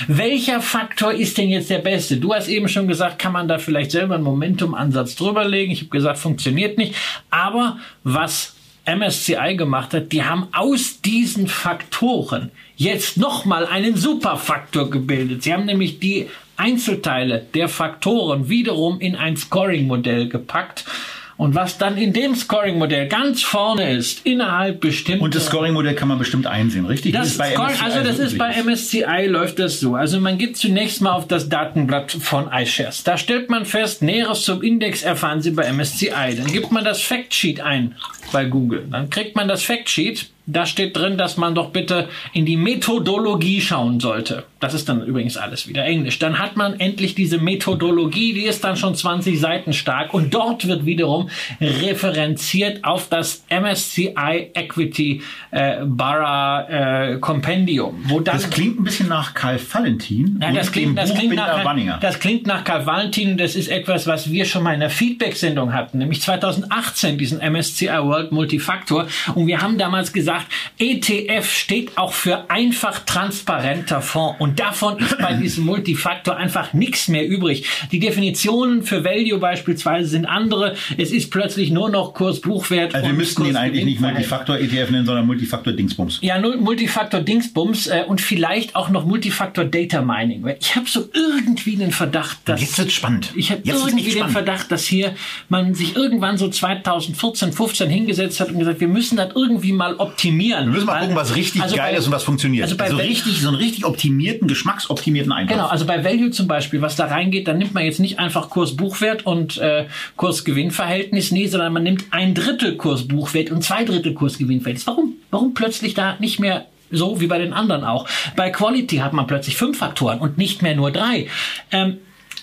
Welcher Faktor ist denn jetzt der beste? Du hast eben schon gesagt, kann man da vielleicht selber einen Momentum-Ansatz drüberlegen. Ich habe gesagt, funktioniert nicht. Aber was MSCI gemacht hat, die haben aus diesen Faktoren jetzt nochmal einen Superfaktor gebildet. Sie haben nämlich die Einzelteile der Faktoren wiederum in ein Scoring-Modell gepackt. Und was dann in dem Scoring-Modell ganz vorne ist, innerhalb bestimmt. Und das Scoring-Modell kann man bestimmt einsehen, richtig? Das ist bei Scoring, MSCI also das so ist bei. MSCI läuft das so. Also man geht zunächst mal auf das Datenblatt von iShares. Da stellt man fest, Näheres zum Index erfahren Sie bei MSCI. Dann gibt man das Factsheet ein bei Google. Dann kriegt man das Factsheet. Da steht drin, dass man doch bitte in die Methodologie schauen sollte. Das ist dann übrigens alles wieder Englisch. Dann hat man endlich diese Methodologie, die ist dann schon 20 Seiten stark und dort wird wiederum referenziert auf das MSCI Equity äh, Barra äh, Compendium, wo dann Das klingt ein bisschen nach Karl Valentin ja, und das klingt, das, klingt nach, Wanninger. das klingt nach Karl Valentin. Das ist etwas, was wir schon mal in der Feedback-Sendung hatten, nämlich 2018, diesen MSCI World Multifactor. Und wir haben damals gesagt, ETF steht auch für einfach transparenter Fonds. Und davon ist bei diesem Multifaktor einfach nichts mehr übrig. Die Definitionen für Value beispielsweise sind andere. Es ist plötzlich nur noch Kurs-Buchwert. also wir müssten den eigentlich nicht. Multifaktor-ETF nennen, sondern Multifaktor-Dingsbums. Ja, null Multifaktor Dingsbums äh, und vielleicht auch noch Multifaktor Data Mining. Ich habe so irgendwie den Verdacht, dass Jetzt wird's spannend. ich habe irgendwie den. Verdacht, dass hier man sich irgendwann so 2014, 15 hingesetzt hat und gesagt, wir müssen das irgendwie mal optimieren. Wir müssen mal gucken, was richtig also geil bei- ist und was funktioniert. Also bei so Val- richtig, so einen richtig optimierten, geschmacksoptimierten Einkauf. Genau, also bei Value zum Beispiel, was da reingeht, dann nimmt man jetzt nicht einfach Kurs-Buchwert und äh, Kurs-Gewinn-Verhältnis, nee, sondern man nimmt ein Drittel Kurs-Buchwert und zwei Drittel Kurs-Gewinn-Verhältnis. Warum? Warum plötzlich da nicht mehr so wie bei den anderen auch? Bei Quality hat man plötzlich fünf Faktoren und nicht mehr nur drei. Ähm,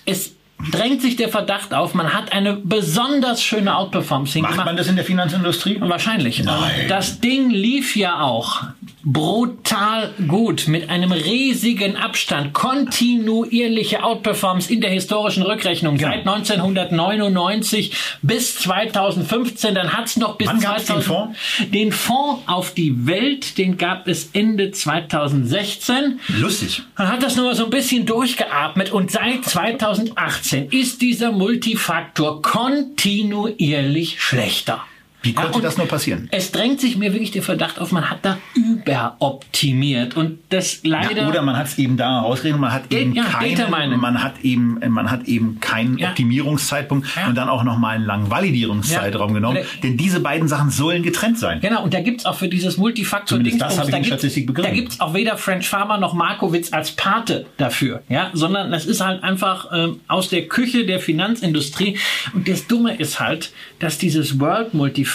es drängt sich der Verdacht auf, man hat eine besonders schöne Outperformance Macht hingemacht. man das in der Finanzindustrie? Wahrscheinlich. Nein. Das Ding lief ja auch brutal gut mit einem riesigen Abstand, kontinuierliche Outperformance in der historischen Rückrechnung Genau. seit 1999 bis 2015. Dann hat's noch bis Wann gab's den 2000 Fonds? Den Fonds auf die Welt, den gab es Ende 2016. Lustig. Man hat das nur mal so ein bisschen durchgeatmet und seit 2018 ist dieser Multifaktor kontinuierlich schlechter. Wie konnte und das nur passieren? Es drängt sich mir wirklich der Verdacht auf, man hat da überoptimiert und das leider. Ja, oder man hat es eben da rausgerechnet, man hat eben ja, keinen, man hat eben, man hat eben keinen Ja. Optimierungszeitpunkt Ja. und dann auch noch mal einen langen Validierungszeitraum Ja. genommen. Denn diese beiden Sachen sollen getrennt sein. Genau, und da gibt's auch für dieses multifaktor Zumindest das habe ich da in Statistik begriffen. Da gibt's auch weder French Farmer noch Markowitz als Pate dafür, ja, sondern das ist halt einfach ähm, aus der Küche der Finanzindustrie. Und das Dumme ist halt, dass dieses World Multifaktor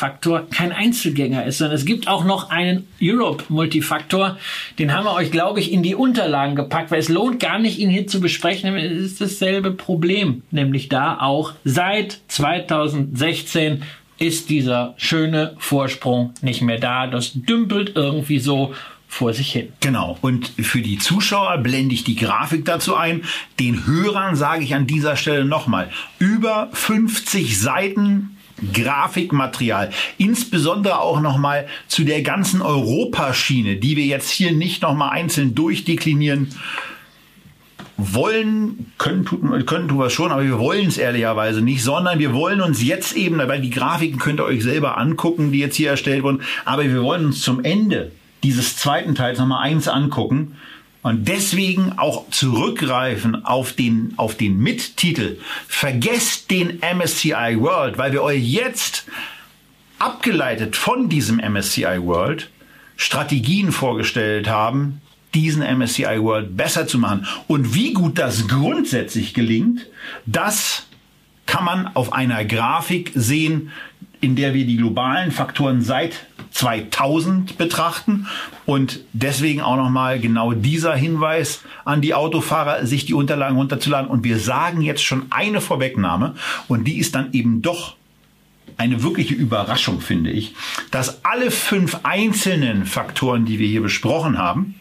kein Einzelgänger ist, sondern es gibt auch noch einen Europe Multifaktor. Den haben wir euch, glaube ich, in die Unterlagen gepackt, weil es lohnt gar nicht, ihn hier zu besprechen. Es ist dasselbe Problem, nämlich da auch seit 2016 ist dieser schöne Vorsprung nicht mehr da. Das dümpelt irgendwie so vor sich hin. Genau. Und für die Zuschauer blende ich die Grafik dazu ein. Den Hörern sage ich an dieser Stelle nochmal, über 50 Seiten Grafikmaterial, insbesondere auch nochmal zu der ganzen Europaschiene, die wir jetzt hier nicht nochmal einzeln durchdeklinieren wollen, können, tun, können tun wir schon, aber wir wollen es ehrlicherweise nicht, sondern wir wollen uns jetzt eben, weil die Grafiken könnt ihr euch selber angucken, die jetzt hier erstellt wurden, aber wir wollen uns zum Ende dieses zweiten Teils nochmal eins angucken und deswegen auch zurückgreifen auf den, auf den Mittitel. Vergesst den MSCI World, weil wir euch jetzt abgeleitet von diesem MSCI World Strategien vorgestellt haben, diesen MSCI World besser zu machen. Und wie gut das grundsätzlich gelingt, das kann man auf einer Grafik sehen, in der wir die globalen Faktoren seit 2000 betrachten und deswegen auch nochmal genau dieser Hinweis an die Autofahrer, sich die Unterlagen runterzuladen. Und wir sagen jetzt schon eine Vorwegnahme und die ist dann eben doch eine wirkliche Überraschung, finde ich, dass alle fünf einzelnen Faktoren, die wir hier besprochen haben,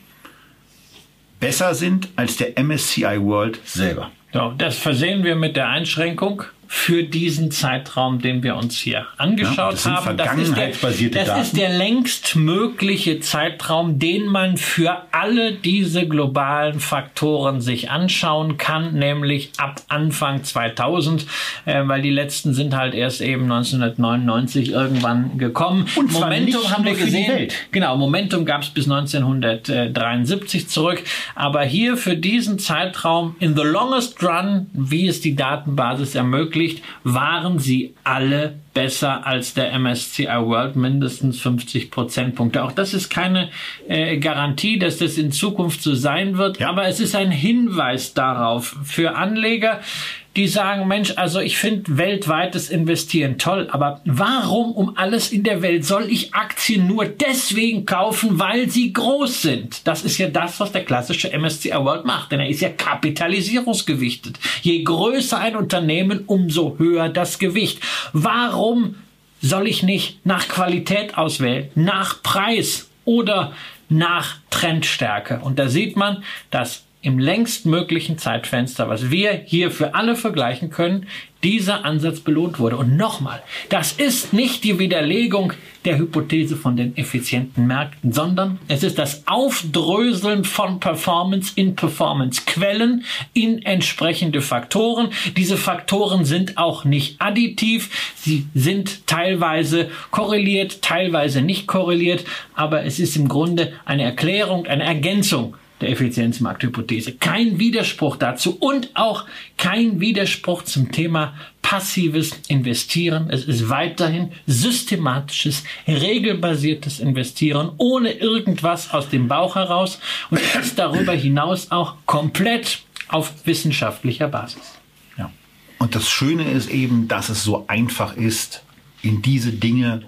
besser sind als der MSCI World selber. So, das versehen wir mit der Einschränkung für diesen Zeitraum, den wir uns hier angeschaut Ja, das haben. das, ist der, das ist der längst mögliche Zeitraum, den man für alle diese globalen Faktoren sich anschauen kann, nämlich ab Anfang 2000, äh, weil die letzten sind halt erst eben 1999 irgendwann gekommen. Und Momentum haben wir gesehen. Genau, Momentum gab es bis 1973 zurück. Aber hier für diesen Zeitraum in the longest run, wie es die Datenbasis ermöglicht, verwirklicht, waren sie alle besser als der MSCI World, mindestens 50 Prozentpunkte. Auch das ist keine äh, Garantie, dass das in Zukunft so sein wird, ja. aber es ist ein Hinweis darauf für Anleger, die sagen, Mensch, also ich finde weltweites Investieren toll, aber warum um alles in der Welt soll ich Aktien nur deswegen kaufen, weil sie groß sind? Das ist ja das, was der klassische MSCI World macht, denn er ist ja kapitalisierungsgewichtet. Je größer ein Unternehmen, umso höher das Gewicht. Warum soll ich nicht nach Qualität auswählen, nach Preis oder nach Trendstärke? Und da sieht man, dass im längstmöglichen Zeitfenster, was wir hier für alle vergleichen können, dieser Ansatz belohnt wurde. Und nochmal, das ist nicht die Widerlegung der Hypothese von den effizienten Märkten, sondern es ist das Aufdröseln von Performance in Performance-Quellen in entsprechende Faktoren. Diese Faktoren sind auch nicht additiv, sie sind teilweise korreliert, teilweise nicht korreliert, aber es ist im Grunde eine Erklärung, eine Ergänzung der Effizienzmarkthypothese. Kein Widerspruch dazu und auch kein Widerspruch zum Thema passives Investieren. Es ist weiterhin systematisches, regelbasiertes Investieren ohne irgendwas aus dem Bauch heraus und ist darüber hinaus auch komplett auf wissenschaftlicher Basis. Ja. Und das Schöne ist eben, dass es so einfach ist, in diese Dinge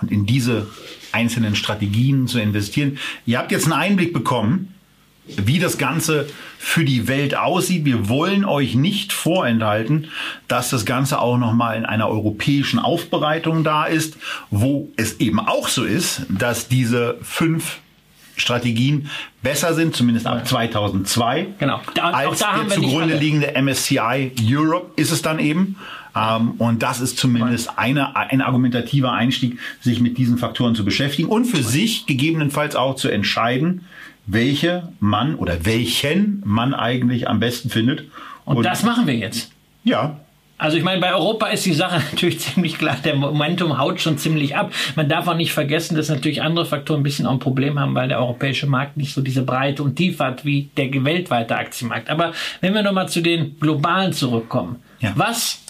und in diese einzelnen Strategien zu investieren. Ihr habt jetzt einen Einblick bekommen, wie das Ganze für die Welt aussieht. Wir wollen euch nicht vorenthalten, dass das Ganze auch nochmal in einer europäischen Aufbereitung da ist, wo es eben auch so ist, dass diese fünf Strategien besser sind, zumindest ab 2002. Genau. Da, als der zugrunde liegende MSCI Europe ist es dann eben. Ähm, und das ist zumindest eine, ein argumentativer Einstieg, sich mit diesen Faktoren zu beschäftigen und für sich gegebenenfalls auch zu entscheiden, welche man oder welchen man eigentlich am besten findet. Und, und das machen wir jetzt. Ja, also ich meine, bei Europa ist die Sache natürlich ziemlich klar. Der Momentum haut schon ziemlich ab. Man darf auch nicht vergessen, dass natürlich andere Faktoren ein bisschen auch ein Problem haben, weil der europäische Markt nicht so diese Breite und Tiefe hat wie der weltweite Aktienmarkt. Aber wenn wir nochmal zu den globalen zurückkommen. Ja. Was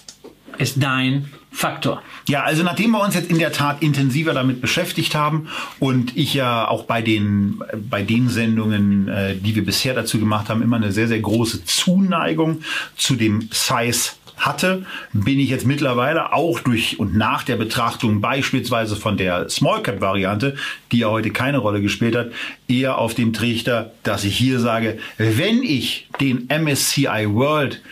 ist dein Faktor? Ja, also nachdem wir uns jetzt in der Tat intensiver damit beschäftigt haben und ich ja auch bei den, bei den Sendungen, äh, die wir bisher dazu gemacht haben, immer eine sehr, sehr große Zuneigung zu dem Size hatte, bin ich jetzt mittlerweile auch durch und nach der Betrachtung beispielsweise von der Small Cap Variante, die ja heute keine Rolle gespielt hat, eher auf dem Trichter, dass ich hier sage, wenn ich den MSCI World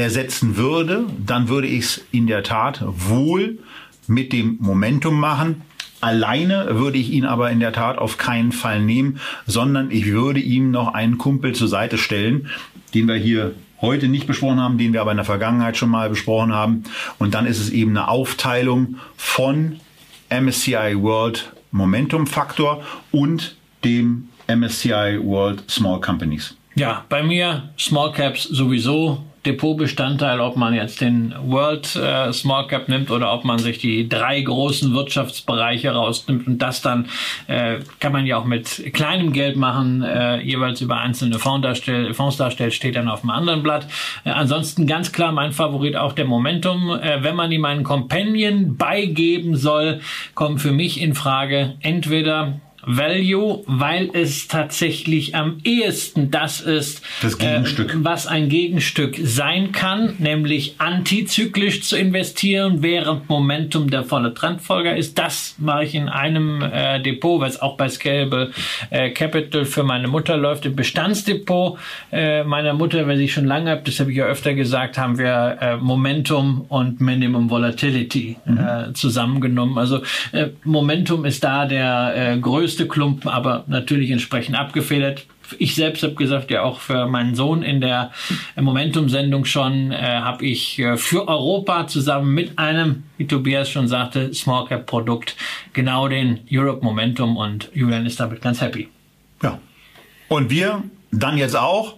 ersetzen würde, dann würde ich es in der Tat wohl mit dem Momentum machen. Alleine würde ich ihn aber in der Tat auf keinen Fall nehmen, sondern ich würde ihm noch einen Kumpel zur Seite stellen, den wir hier heute nicht besprochen haben, den wir aber in der Vergangenheit schon mal besprochen haben. Und dann ist es eben eine Aufteilung von MSCI World Momentum Faktor und dem MSCI World Small Companies. Ja, bei mir Small Caps sowieso Depotbestandteil, ob man jetzt den World äh, Small Cap nimmt oder ob man sich die drei großen Wirtschaftsbereiche rausnimmt und das dann äh, kann man ja auch mit kleinem Geld machen, äh, jeweils über einzelne Fonds darstellt, Fonds darstellt, steht dann auf dem anderen Blatt. Äh, ansonsten ganz klar mein Favorit auch der Momentum. Äh, wenn man ihm einen Companion beigeben soll, kommt für mich in Frage entweder Value, weil es tatsächlich am ehesten das ist, das. Äh, was ein Gegenstück sein kann, nämlich antizyklisch zu investieren, während Momentum der volle Trendfolger ist. Das mache ich in einem äh, Depot, was auch bei Scalable äh, Capital für meine Mutter läuft, im Bestandsdepot äh, meiner Mutter, weil ich schon lange habe, das habe ich ja öfter gesagt, haben wir äh, Momentum und Minimum Volatility mhm. Äh, zusammengenommen. Also Momentum ist da der größte größte Klumpen, aber natürlich entsprechend abgefedert. Ich selbst habe gesagt, ja auch für meinen Sohn in der Momentum-Sendung schon, äh, habe ich äh, für Europa zusammen mit einem, wie Tobias schon sagte, Small Cap Produkt genau den Europe Momentum und Julian ist damit ganz happy. Ja. Und wir dann jetzt auch.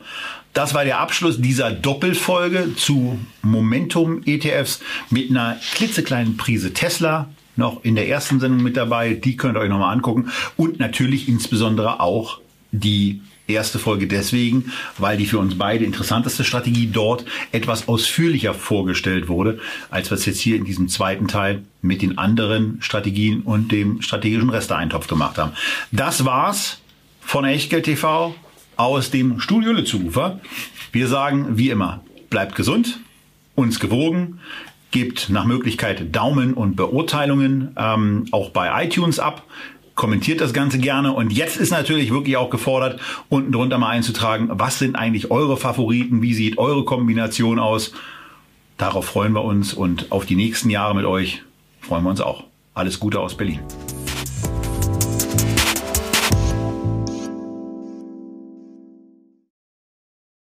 Das war der Abschluss dieser Doppelfolge zu Momentum ETFs mit einer klitzekleinen Prise Tesla, noch in der ersten Sendung mit dabei. Die könnt ihr euch nochmal angucken. Und natürlich insbesondere auch die Erste Folge deswegen, weil die für uns beide interessanteste Strategie dort etwas ausführlicher vorgestellt wurde, als wir es jetzt hier in diesem zweiten Teil mit den anderen Strategien und dem strategischen Resteeintopf gemacht haben. Das war's von Echtgeld TV aus dem Studio Lützufer. Wir sagen wie immer, bleibt gesund, uns gewogen, gebt nach Möglichkeit Daumen und Beurteilungen ähm, auch bei iTunes ab kommentiert das Ganze gerne. Und jetzt ist natürlich wirklich auch gefordert, unten drunter mal einzutragen, was sind eigentlich eure Favoriten, wie sieht eure Kombination aus. Darauf freuen wir uns und auf die nächsten Jahre mit euch freuen wir uns auch. Alles Gute aus Berlin.